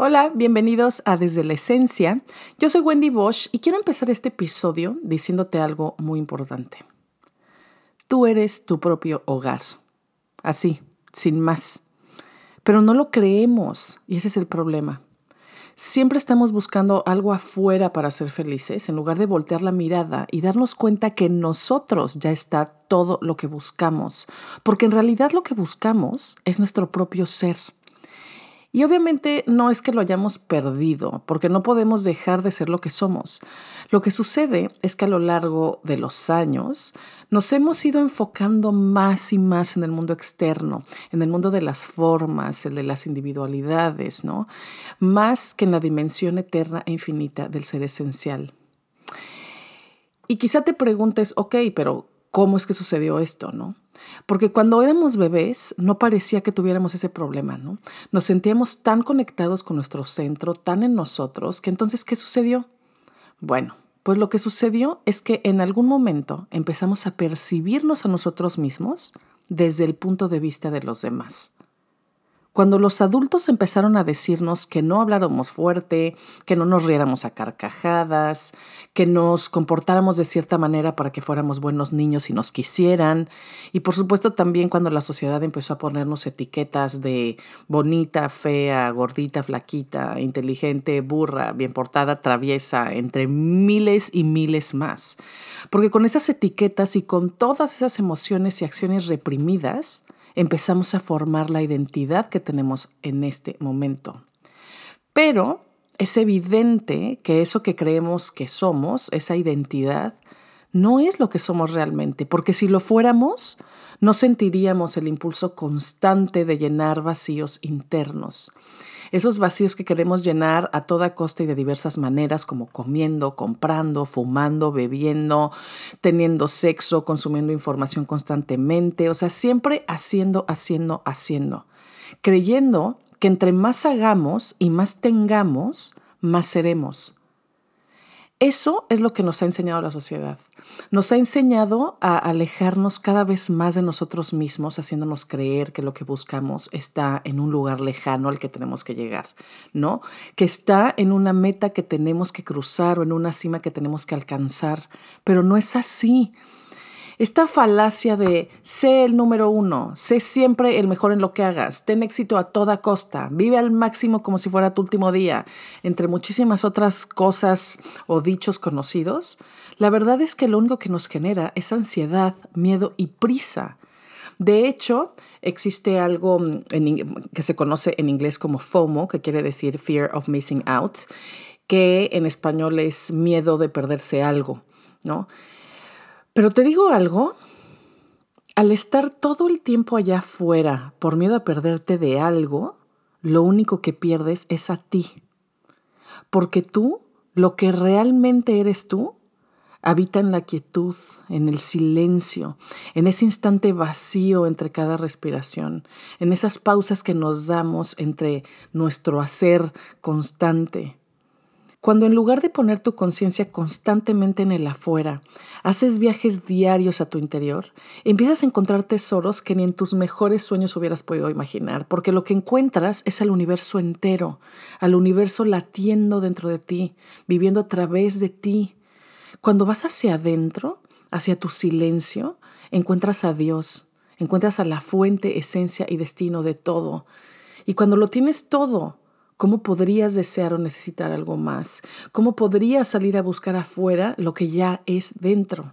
Hola, bienvenidos a Desde la Esencia. Yo soy Wendy Bosch y quiero empezar este episodio diciéndote algo muy importante. Tú eres tu propio hogar. Así, sin más. Pero no lo creemos y ese es el problema. Siempre estamos buscando algo afuera para ser felices en lugar de voltear la mirada y darnos cuenta que nosotros ya está todo lo que buscamos, porque en realidad lo que buscamos es nuestro propio ser. Y obviamente no es que lo hayamos perdido, porque no podemos dejar de ser lo que somos. Lo que sucede es que a lo largo de los años nos hemos ido enfocando más y más en el mundo externo, en el mundo de las formas, el de las individualidades, ¿no? Más que en la dimensión eterna e infinita del ser esencial. Y quizá te preguntes, ok, pero ¿cómo es que sucedió esto, no? Porque cuando éramos bebés no parecía que tuviéramos ese problema, ¿no? Nos sentíamos tan conectados con nuestro centro, tan en nosotros, que entonces, ¿qué sucedió? Bueno, pues lo que sucedió es que en algún momento empezamos a percibirnos a nosotros mismos desde el punto de vista de los demás. Cuando los adultos empezaron a decirnos que no habláramos fuerte, que no nos riéramos a carcajadas, que nos comportáramos de cierta manera para que fuéramos buenos niños y nos quisieran, y por supuesto también cuando la sociedad empezó a ponernos etiquetas de bonita, fea, gordita, flaquita, inteligente, burra, bien portada, traviesa, entre miles y miles más. Porque con esas etiquetas y con todas esas emociones y acciones reprimidas, empezamos a formar la identidad que tenemos en este momento. Pero es evidente que eso que creemos que somos, esa identidad, no es lo que somos realmente, porque si lo fuéramos, no sentiríamos el impulso constante de llenar vacíos internos esos vacíos que queremos llenar a toda costa y de diversas maneras, como comiendo, comprando, fumando, bebiendo, teniendo sexo, consumiendo información constantemente, o sea, siempre haciendo, haciendo, haciendo, creyendo que entre más hagamos y más tengamos, más seremos. Eso es lo que nos ha enseñado la sociedad. Nos ha enseñado a alejarnos cada vez más de nosotros mismos, haciéndonos creer que lo que buscamos está en un lugar lejano al que tenemos que llegar, ¿no? Que está en una meta que tenemos que cruzar o en una cima que tenemos que alcanzar, pero no es así. Esta falacia de sé el número uno, sé siempre el mejor en lo que hagas, ten éxito a toda costa, vive al máximo como si fuera tu último día, entre muchísimas otras cosas o dichos conocidos, la verdad es que lo único que nos genera es ansiedad, miedo y prisa. De hecho, existe algo que se conoce en inglés como FOMO, que quiere decir Fear of Missing Out, que en español es miedo de perderse algo, ¿no? Pero te digo algo, al estar todo el tiempo allá afuera por miedo a perderte de algo, lo único que pierdes es a ti. Porque tú, lo que realmente eres tú, habita en la quietud, en el silencio, en ese instante vacío entre cada respiración, en esas pausas que nos damos entre nuestro hacer constante, cuando en lugar de poner tu conciencia constantemente en el afuera, haces viajes diarios a tu interior, empiezas a encontrar tesoros que ni en tus mejores sueños hubieras podido imaginar, porque lo que encuentras es al universo entero, al universo latiendo dentro de ti, viviendo a través de ti. Cuando vas hacia adentro, hacia tu silencio, encuentras a Dios, encuentras a la fuente, esencia y destino de todo. Y cuando lo tienes todo, ¿Cómo podrías desear o necesitar algo más? ¿Cómo podrías salir a buscar afuera lo que ya es dentro?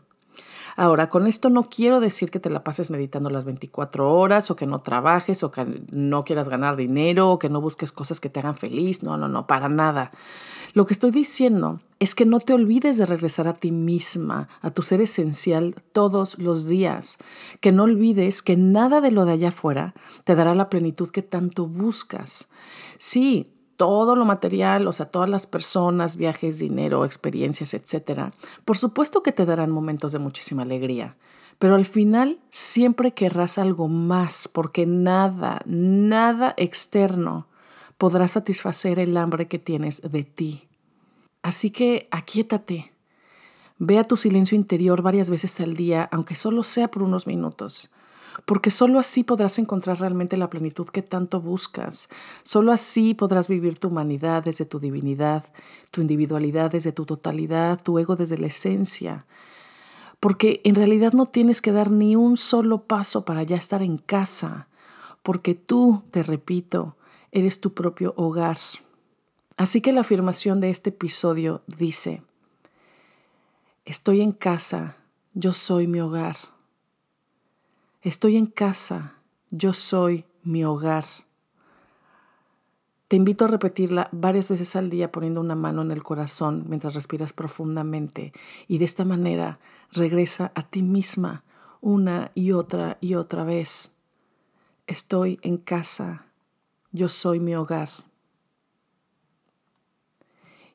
Ahora, con esto no quiero decir que te la pases meditando las 24 horas o que no trabajes o que no quieras ganar dinero o que no busques cosas que te hagan feliz. No, no, no, para nada. Lo que estoy diciendo es que no te olvides de regresar a ti misma, a tu ser esencial todos los días. Que no olvides que nada de lo de allá afuera te dará la plenitud que tanto buscas. Sí, todo lo material, o sea, todas las personas, viajes, dinero, experiencias, etcétera, por supuesto que te darán momentos de muchísima alegría, Pero al final siempre querrás algo más porque nada, nada externo podrá satisfacer el hambre que tienes de ti. Así que aquíétate. Ve a tu silencio interior varias veces al día, aunque solo sea por unos minutos porque solo así podrás encontrar realmente la plenitud que tanto buscas. Solo así podrás vivir tu humanidad desde tu divinidad, tu individualidad desde tu totalidad, tu ego desde la esencia. Porque en realidad no tienes que dar ni un solo paso para ya estar en casa, porque tú, te repito, eres tu propio hogar. Así que la afirmación de este episodio dice, estoy en casa, yo soy mi hogar. Estoy en casa, yo soy mi hogar. Te invito a repetirla varias veces al día poniendo una mano en el corazón mientras respiras profundamente y de esta manera regresa a ti misma una y otra y otra vez. Estoy en casa, yo soy mi hogar.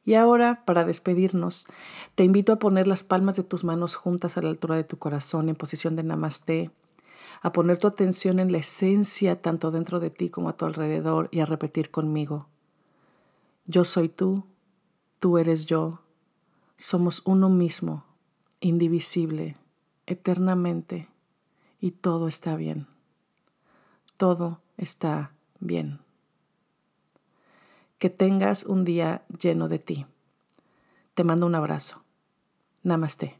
Y ahora, para despedirnos, te invito a poner las palmas de tus manos juntas a la altura de tu corazón en posición de namaste a poner tu atención en la esencia tanto dentro de ti como a tu alrededor y a repetir conmigo. Yo soy tú, tú eres yo, somos uno mismo, indivisible, eternamente, y todo está bien. Todo está bien. Que tengas un día lleno de ti. Te mando un abrazo. Namaste.